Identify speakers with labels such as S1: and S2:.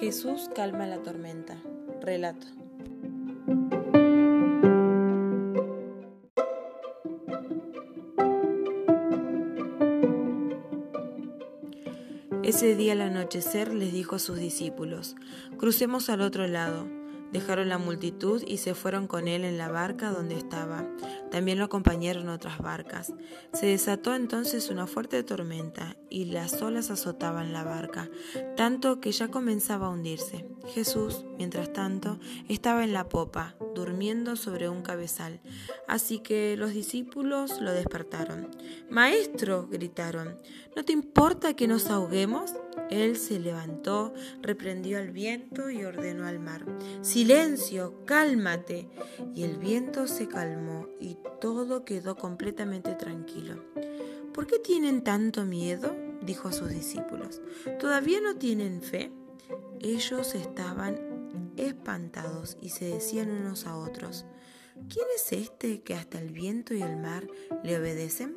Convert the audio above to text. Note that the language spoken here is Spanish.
S1: Jesús calma la tormenta. Relato. Ese día al anochecer les dijo a sus discípulos, crucemos al otro lado. Dejaron la multitud y se fueron con él en la barca donde estaba. También lo acompañaron otras barcas. Se desató entonces una fuerte tormenta y las olas azotaban la barca, tanto que ya comenzaba a hundirse. Jesús, mientras tanto, estaba en la popa, durmiendo sobre un cabezal. Así que los discípulos lo despertaron. Maestro, gritaron, ¿no te importa que nos ahoguemos? Él se levantó, reprendió al viento y ordenó al mar, Silencio, cálmate. Y el viento se calmó y todo quedó completamente tranquilo. ¿Por qué tienen tanto miedo? dijo a sus discípulos. ¿Todavía no tienen fe? Ellos estaban espantados y se decían unos a otros, ¿quién es este que hasta el viento y el mar le obedecen?